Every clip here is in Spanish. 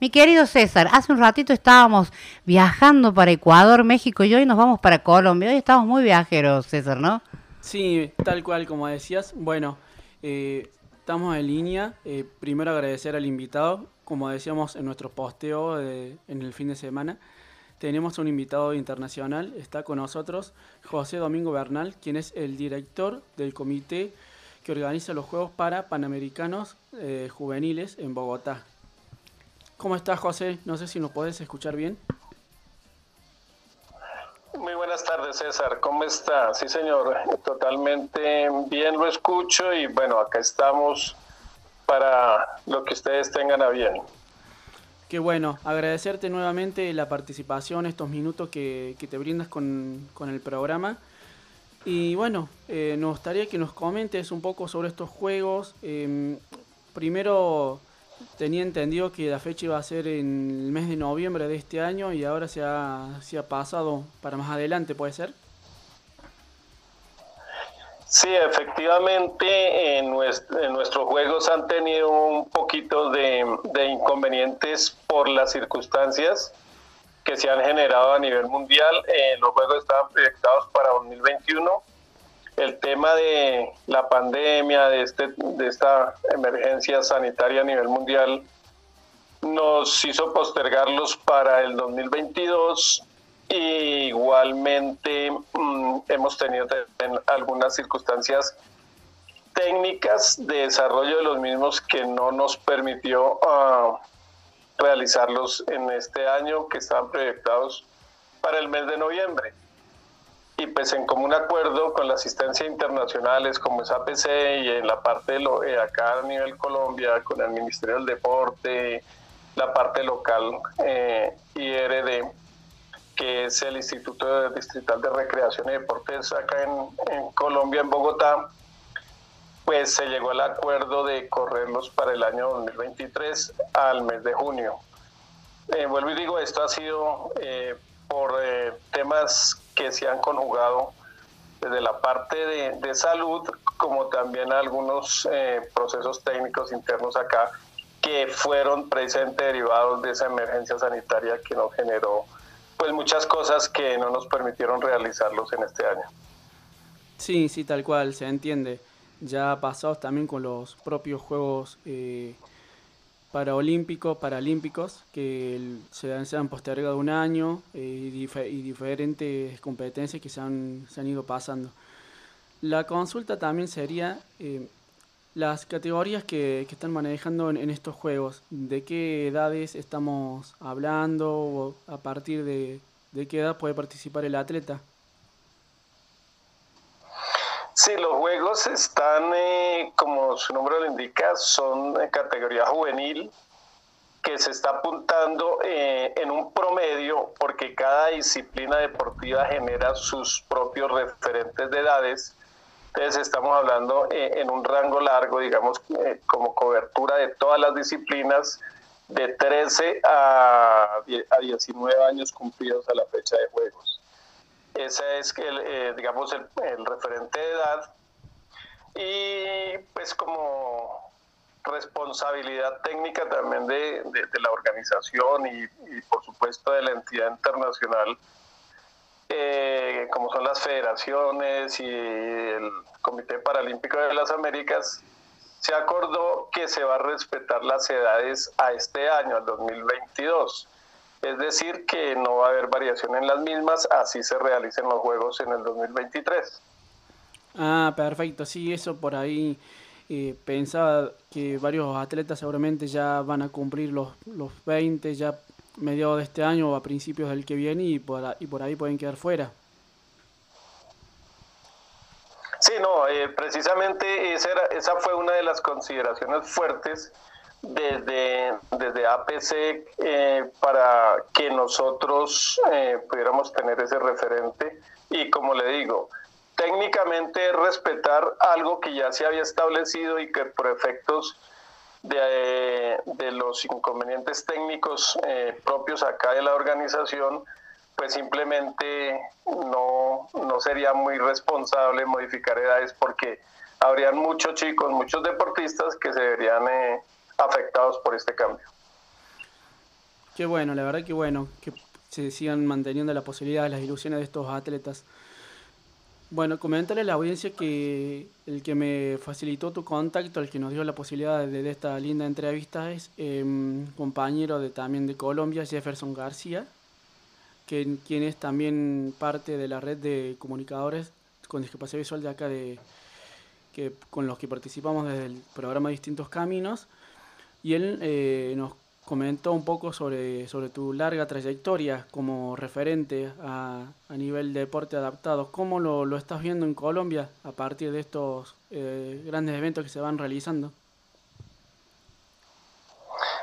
Mi querido César, hace un ratito estábamos viajando para Ecuador, México y hoy nos vamos para Colombia. Hoy estamos muy viajeros, César, ¿no? Sí, tal cual como decías. Bueno, eh, estamos en línea. Eh, primero agradecer al invitado, como decíamos en nuestro posteo en el fin de semana. Tenemos un invitado internacional, está con nosotros José Domingo Bernal, quien es el director del comité que organiza los Juegos para Panamericanos eh, Juveniles en Bogotá. ¿Cómo estás, José? No sé si nos puedes escuchar bien. Muy buenas tardes, César. ¿Cómo está? Sí, señor. Totalmente bien lo escucho y bueno, acá estamos para lo que ustedes tengan a bien. Qué bueno, agradecerte nuevamente la participación, estos minutos que, te brindas con, el programa. Y bueno, eh, nos gustaría que nos comentes un poco sobre estos juegos. Em, primero, tenía entendido que la fecha iba a ser en el mes de noviembre de este año y ahora se ha, se ha pasado para más adelante, ¿puede ser? Sí, efectivamente, en, nuestros juegos han tenido un poquito de, inconvenientes por las circunstancias que se han generado a nivel mundial. Eh, los juegos estaban proyectados para 2021 el tema de la pandemia, de, este, de esta emergencia sanitaria a nivel mundial, nos hizo postergarlos para el 2022 y igualmente mm, hemos tenido algunas circunstancias técnicas de desarrollo de los mismos que no nos permitió ah, realizarlos en este año que estaban proyectados para el mes de noviembre y pues en común acuerdo con la asistencia internacionales como es APC y en la parte de lo, eh, acá a nivel Colombia con el Ministerio del Deporte, la parte local eh, IRD, que es el Instituto Distrital de Recreación y Deportes acá en, en Colombia, en Bogotá, pues se llegó al acuerdo de correrlos para el año 2023 al mes de junio. Eh, vuelvo y digo, esto ha sido eh, por eh, temas que se han conjugado desde la parte de, salud, como también algunos eh, procesos técnicos internos acá que fueron precisamente derivados de esa emergencia sanitaria que nos generó pues muchas cosas que no nos permitieron realizarlos en este año. Sí, sí, tal cual, se entiende. Ya pasados también con los propios Juegos eh, paraolímpicos, paralímpicos, que se han, postergado un año eh, y, diferentes competencias que se han, ido pasando. La consulta también sería eh, las categorías que, que están manejando en, estos juegos, de qué edades estamos hablando o a partir de, de qué edad puede participar el atleta. Sí, los juegos están, eh, como su nombre lo indica, son de categoría juvenil, que se está apuntando eh, en un promedio porque cada disciplina deportiva genera sus propios referentes de edades. Entonces estamos hablando eh, en un rango largo, digamos, como cobertura de todas las disciplinas, de 13 a, a 19 años cumplidos a la fecha de juegos. Ese es, el, eh, digamos, el, referente de edad. Y pues como responsabilidad técnica también de, la organización y, por supuesto de la entidad internacional, eh, como son las federaciones y el Comité Paralímpico de las Américas, se acordó que se va a respetar las edades a este año, al 2022. Es decir, que no va a haber variación en las mismas, así se realicen los juegos en el 2023. Ah, perfecto, sí, eso por ahí eh, pensaba que varios atletas seguramente ya van a cumplir los, los 20 ya mediados de este año o a principios del que viene y por, y por ahí pueden quedar fuera. Sí, no, eh, precisamente esa, era, esa fue una de las consideraciones fuertes desde, desde APC eh, para que nosotros eh, pudiéramos tener ese referente. Y como le digo, técnicamente respetar algo que ya se había establecido y que por efectos de, de los inconvenientes técnicos eh, propios acá de la organización, pues simplemente no, no sería muy responsable modificar edades porque habrían muchos chicos, muchos deportistas que se deberían afectados por este cambio. Qué bueno, la verdad que bueno, que se sigan manteniendo la posibilidad de las ilusiones de estos atletas. Bueno, comentarle a la audiencia que el que me facilitó tu contacto, el que nos dio la posibilidad de, esta linda entrevista es eh, compañero de, también de Colombia, Jefferson García, que, quien es también parte de la red de comunicadores con discapacidad visual de acá, de, que, con los que participamos desde el programa Distintos Caminos. Y él eh, nos comentó un poco sobre, sobre tu larga trayectoria como referente a, a nivel de deporte adaptado. ¿Cómo lo, lo, estás viendo en Colombia a partir de estos eh, grandes eventos que se van realizando?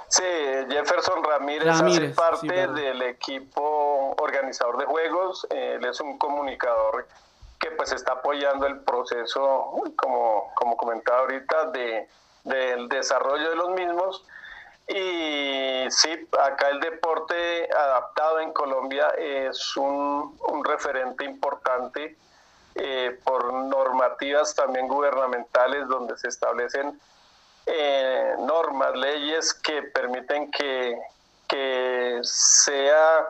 Sí, Jefferson Ramírez, hace parte del equipo organizador de juegos. Él es un comunicador que pues está apoyando el proceso, como, como comentaba ahorita, de, del desarrollo de los mismos. Y sí, acá el deporte adaptado en Colombia es un, referente importante eh, por normativas también gubernamentales donde se establecen eh, normas, leyes que permiten que, que sea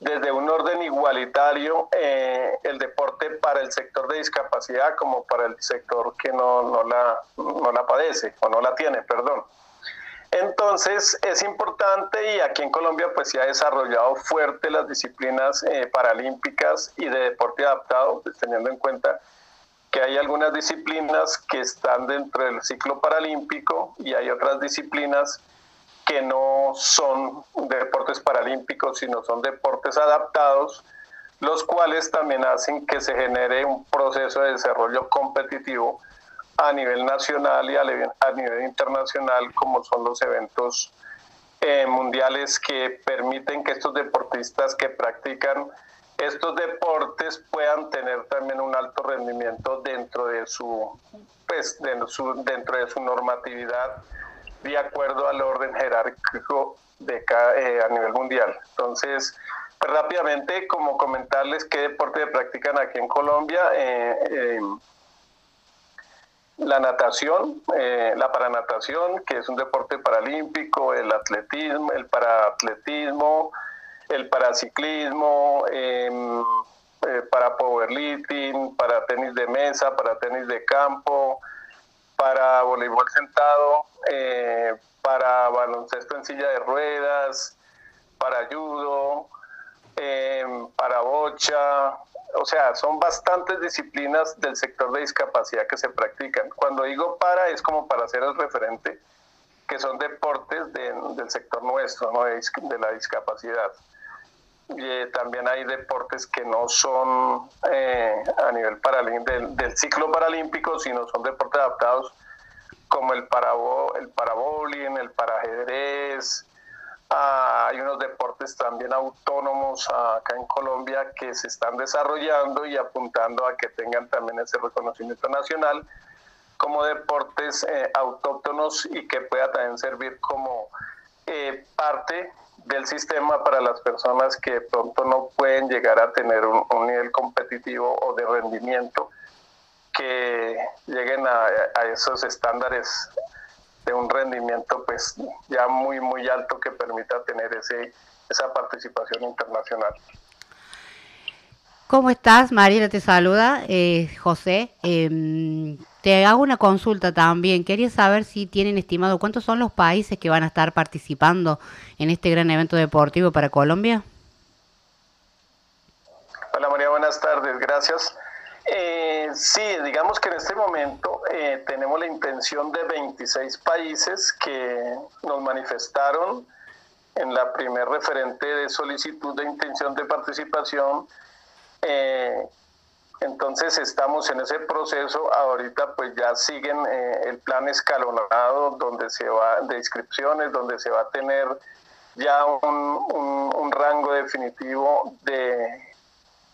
desde un orden igualitario eh, el deporte para el sector de discapacidad como para el sector que no, no, la, no la padece o no la tiene, perdón. Entonces es importante y aquí en Colombia pues se ha desarrollado fuerte las disciplinas eh, paralímpicas y de deporte adaptado, teniendo en cuenta que hay algunas disciplinas que están dentro del ciclo paralímpico y hay otras disciplinas que no son deportes paralímpicos, sino son deportes adaptados, los cuales también hacen que se genere un proceso de desarrollo competitivo a nivel nacional y a nivel internacional, como son los eventos eh, mundiales que permiten que estos deportistas que practican estos deportes puedan tener también un alto rendimiento dentro de su, pues, dentro de su normatividad de acuerdo al orden jerárquico de eh, a nivel mundial. Entonces, pues, rápidamente, como comentarles qué deporte practican aquí en Colombia. Eh, la natación, eh, la paranatación, que es un deporte paralímpico, el atletismo, el paraatletismo, el paraciclismo, em, eh, para powerlifting, para tenis de mesa, para tenis de campo, para voleibol sentado, eh, para baloncesto en silla de ruedas, para judo, em, para bocha, o sea, son bastantes disciplinas del sector de discapacidad que se practican. Cuando digo para, es como para hacer el referente, que son deportes del sector nuestro, ¿no? de, la discapacidad. Eh, también hay deportes que no son eh, a nivel del, del, ciclo paralímpico, sino son deportes adaptados como el, para, el parabowling, el parajedrez, Ah, hay unos deportes también autónomos acá en Colombia que se están desarrollando y apuntando a que tengan también ese reconocimiento nacional como deportes eh, autóctonos y que pueda también servir como eh, parte del sistema para las personas que pronto no pueden llegar a tener un, nivel competitivo o de rendimiento que lleguen a, esos estándares de un rendimiento pues ya muy muy alto que permita tener ese esa participación internacional. ¿Cómo estás? Mariela te saluda, eh, José. Em, te hago una consulta también. Quería saber si tienen estimado cuántos son los países que van a estar participando en este gran evento deportivo para Colombia. Hola María, buenas tardes, gracias. Eh, sí, digamos que en este momento eh, tenemos la intención de 26 países que nos manifestaron en la primer referente de solicitud de intención de participación. Eh, entonces estamos en ese proceso. Ahorita pues ya siguen eh, el plan escalonado donde se va de inscripciones, donde se va a tener ya un, rango definitivo de,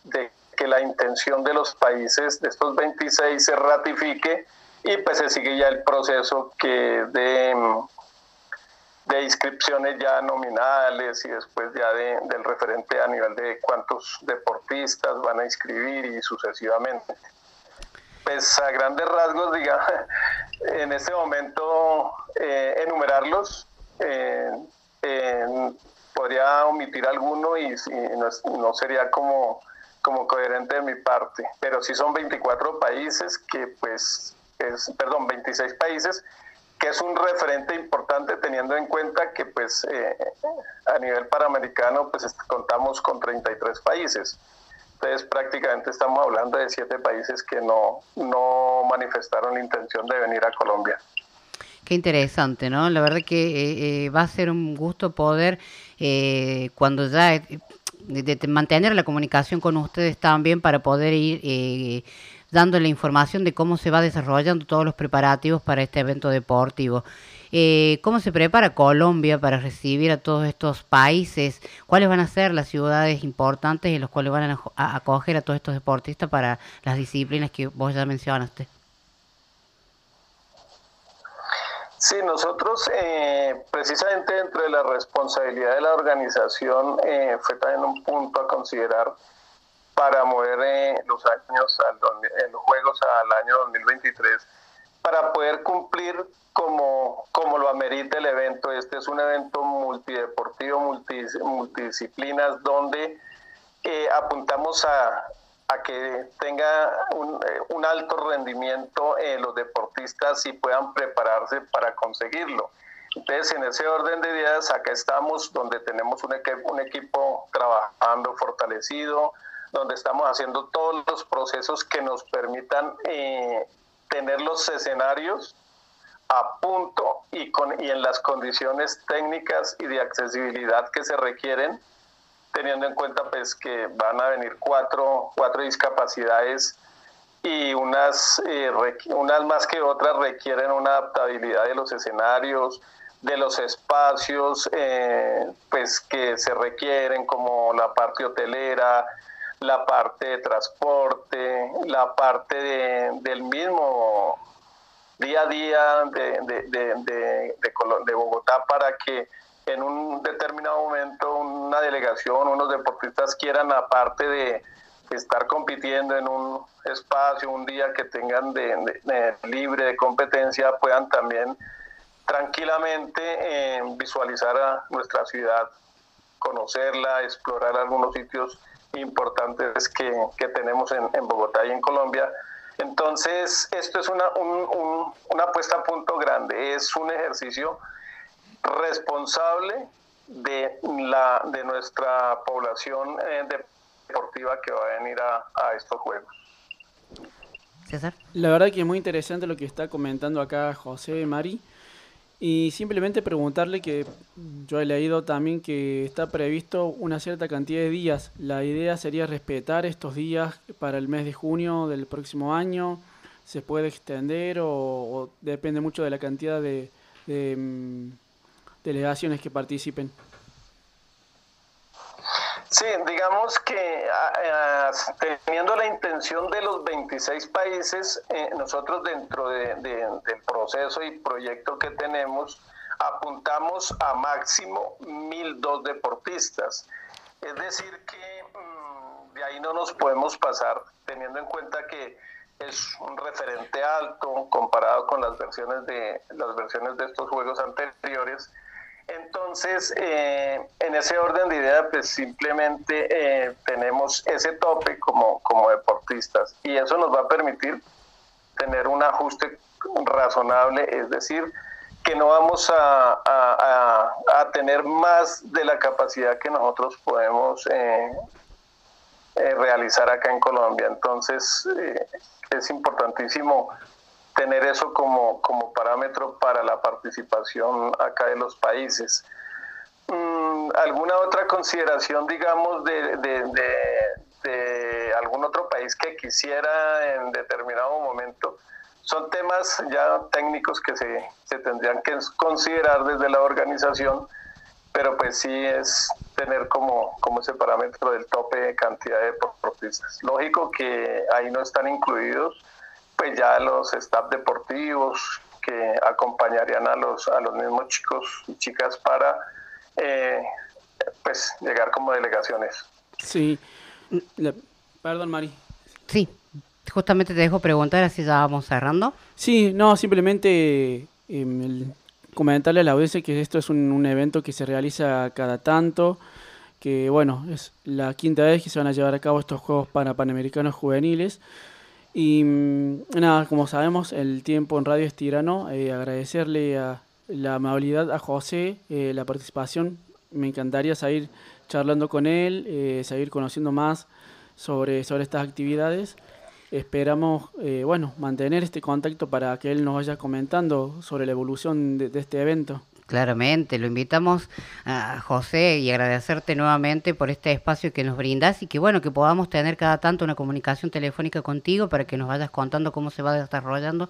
de que la intención de los países, de estos 26, se ratifique y pues se sigue ya el proceso que de, de inscripciones ya nominales y después ya de, del referente a nivel de cuántos deportistas van a inscribir y sucesivamente. Pues a grandes rasgos, diga, en este momento eh, enumerarlos, eh, podría omitir alguno y, no, sería como, como coherente de mi parte. Pero sí son 24 países que pues, es, perdón, 26 países que es un referente importante teniendo en cuenta que pues eh, a nivel panamericano pues contamos con 33 países. Entonces prácticamente estamos hablando de siete países que no, no manifestaron la intención de venir a Colombia. Qué interesante, ¿no? La verdad que eh, eh, va a ser un gusto poder, cuando ya, mantener la comunicación con ustedes también para poder ir dando la información de cómo se va desarrollando todos los preparativos para este evento deportivo. ¿Cómo se prepara Colombia para recibir a todos estos países? ¿Cuáles van a ser las ciudades importantes en las cuales van a acoger a todos estos deportistas para las disciplinas que vos ya mencionaste? Sí, nosotros eh, precisamente dentro de la responsabilidad de la organización eh, fue también un punto a considerar para mover eh, los años, al, los Juegos al año 2023, para poder cumplir como, como lo amerita el evento. Este es un evento multideportivo, multidisciplinas, donde apuntamos a, a que tenga un, eh, un alto rendimiento eh, los deportistas y puedan prepararse para conseguirlo. Entonces, en ese orden de ideas, acá estamos donde tenemos un, un equipo trabajando fortalecido, donde estamos haciendo todos los procesos que nos permitan eh, tener los escenarios a punto y, con, y en las condiciones técnicas y de accesibilidad que se requieren teniendo en cuenta pues que van a venir cuatro, cuatro discapacidades y unas, eh, unas más que otras requieren una adaptabilidad de los escenarios, de los espacios eh, pues que se requieren como la parte hotelera, la parte de transporte, la parte del mismo día a día de, de, de Bogotá para que en un determinado momento una delegación, unos deportistas quieran, aparte de estar compitiendo en un espacio, un día que tengan de, libre de competencia, puedan también tranquilamente eh, visualizar a nuestra ciudad, conocerla, explorar algunos sitios importantes que, tenemos en, Bogotá y en Colombia. Entonces, esto es una, una puesta a punto grande, es un ejercicio responsable de, la, de nuestra población eh, deportiva que va a venir a, estos Juegos. César. La verdad que es muy interesante lo que está comentando acá José Mari. Y simplemente preguntarle que yo he leído también que está previsto una cierta cantidad de días. La idea sería respetar estos días para el mes de junio del próximo año. ¿Se puede extender o, depende mucho de la cantidad de, mm, delegaciones que participen? Sí, digamos que teniendo la intención de los 26 países, eh, nosotros dentro del proceso y proyecto que tenemos, apuntamos a máximo 1.002 deportistas. Es decir, que mm, de ahí no nos podemos pasar, teniendo en cuenta que es un referente alto comparado con las versiones de las versiones de estos juegos anteriores entonces, eh, en ese orden de idea, pues simplemente eh, tenemos ese tope como, como deportistas y eso nos va a permitir tener un ajuste razonable, es decir, que no vamos a, a, tener más de la capacidad que nosotros podemos eh, realizar acá en Colombia. Entonces, es importantísimo tener eso como, como parámetro para la participación acá de los países. Mm, ¿Alguna otra consideración, digamos, de, de, algún otro país que quisiera en determinado momento? Son temas ya técnicos que se, se tendrían que considerar desde la organización, pero pues sí es tener como, como ese parámetro del tope de cantidad de deportistas. Lógico que ahí no están incluidos pues ya los staff deportivos que acompañarían a los, a los mismos chicos y chicas para eh, pues llegar como delegaciones. Sí, perdón Mari. Sí, justamente te dejo preguntar así ya vamos cerrando. Sí, no, simplemente em, comentarle a la audiencia que esto es un, evento que se realiza cada tanto, que bueno, es la quinta vez que se van a llevar a cabo estos Juegos Panamericanos Juveniles. Y mm, nada, como sabemos, el tiempo en radio es tirano. Eh, agradecerle a la amabilidad a José, eh, la participación. Me encantaría seguir charlando con él, eh, seguir conociendo más sobre, sobre estas actividades. Esperamos, bueno, mantener este contacto para que él nos vaya comentando sobre la evolución de este evento. Claramente, lo invitamos a José y agradecerte nuevamente por este espacio que nos brindas y que bueno, que podamos tener cada tanto una comunicación telefónica contigo para que nos vayas contando cómo se va desarrollando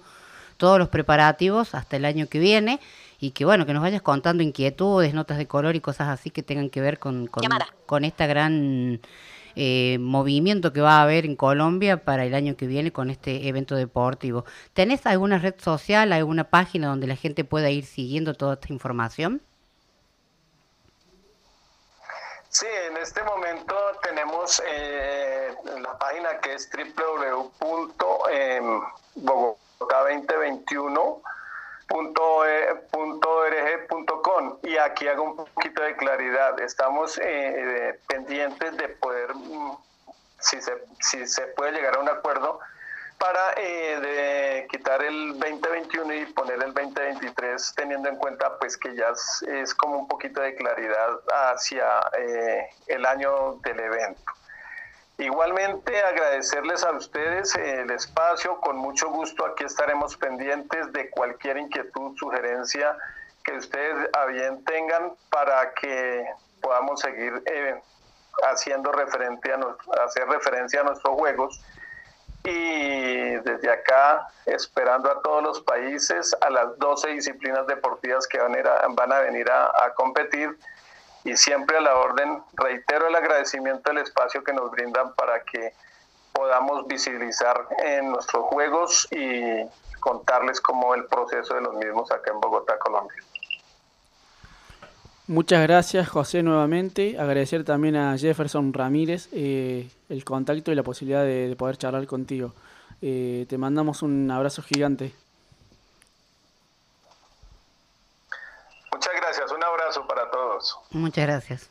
todos los preparativos hasta el año que viene y que bueno, que nos vayas contando inquietudes, notas de color y cosas así que tengan que ver con, con, con esta gran eh, movimiento que va a haber en Colombia para el año que viene con este evento deportivo. ¿Tenés alguna red social, alguna página donde la gente pueda ir siguiendo toda esta información? Sí, en este momento tenemos eh, la página que es www.bogotá2021 y aquí hago un poquito de claridad. Estamos eh, pendientes de poder, mm, si se, si se puede llegar a un acuerdo, para eh, de quitar el 2021 y poner el 2023 teniendo en cuenta pues que ya es, como un poquito de claridad hacia eh, el año del evento. Igualmente agradecerles a ustedes el espacio, con mucho gusto aquí estaremos pendientes de cualquier inquietud, sugerencia que ustedes a bien tengan para que podamos seguir eh, haciendo referente a hacer referencia a nuestros juegos y desde acá esperando a todos los países a las 12 disciplinas deportivas que van a, van a venir a competir y siempre a la orden, reitero el agradecimiento al espacio que nos brindan para que podamos visibilizar en nuestros juegos y contarles cómo el proceso de los mismos acá en Bogotá, Colombia. Muchas gracias José nuevamente, agradecer también a Jefferson Ramírez eh, el contacto y la posibilidad de, poder charlar contigo. Eh, te mandamos un abrazo gigante. Muchas gracias, un abrazo para todos. Muchas gracias.